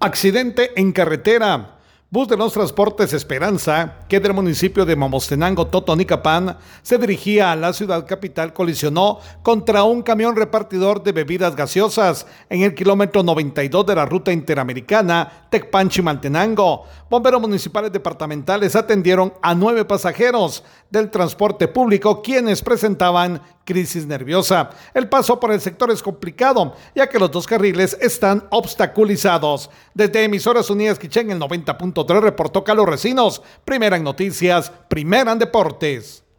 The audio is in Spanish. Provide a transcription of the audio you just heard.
Accidente en carretera. Bus de los Transportes Esperanza, que del municipio de Mamostenango, Totonicapán, se dirigía a la ciudad capital, colisionó contra un camión repartidor de bebidas gaseosas en el kilómetro 92 de la ruta interamericana Tecpanchi-Maltenango. Bomberos municipales departamentales atendieron a nueve pasajeros del transporte público quienes presentaban crisis nerviosa. El paso por el sector es complicado, ya que los dos carriles están obstaculizados. Desde Emisoras Unidas Quichén, el 90.3 reportó Carlos Recinos, primera en noticias, primera en deportes.